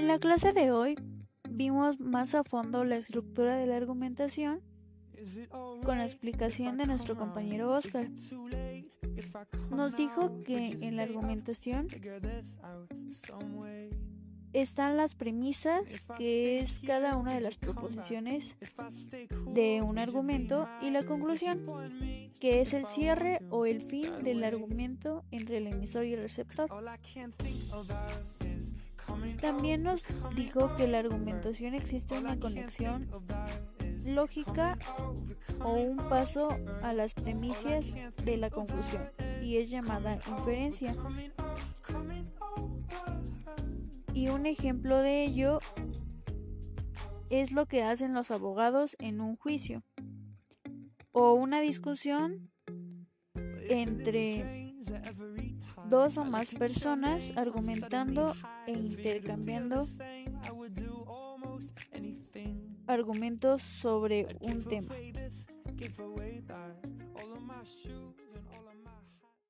En la clase de hoy vimos más a fondo la estructura de la argumentación con la explicación de nuestro compañero Oscar. Nos dijo que en la argumentación están las premisas, que es cada una de las proposiciones de un argumento, y la conclusión, que es el cierre o el fin del argumento entre el emisor y el receptor. También nos dijo que la argumentación existe una conexión lógica o un paso a las premisas de la conclusión y es llamada inferencia. Y un ejemplo de ello es lo que hacen los abogados en un juicio o una discusión entre dos o más personas argumentando e intercambiando argumentos sobre un tema.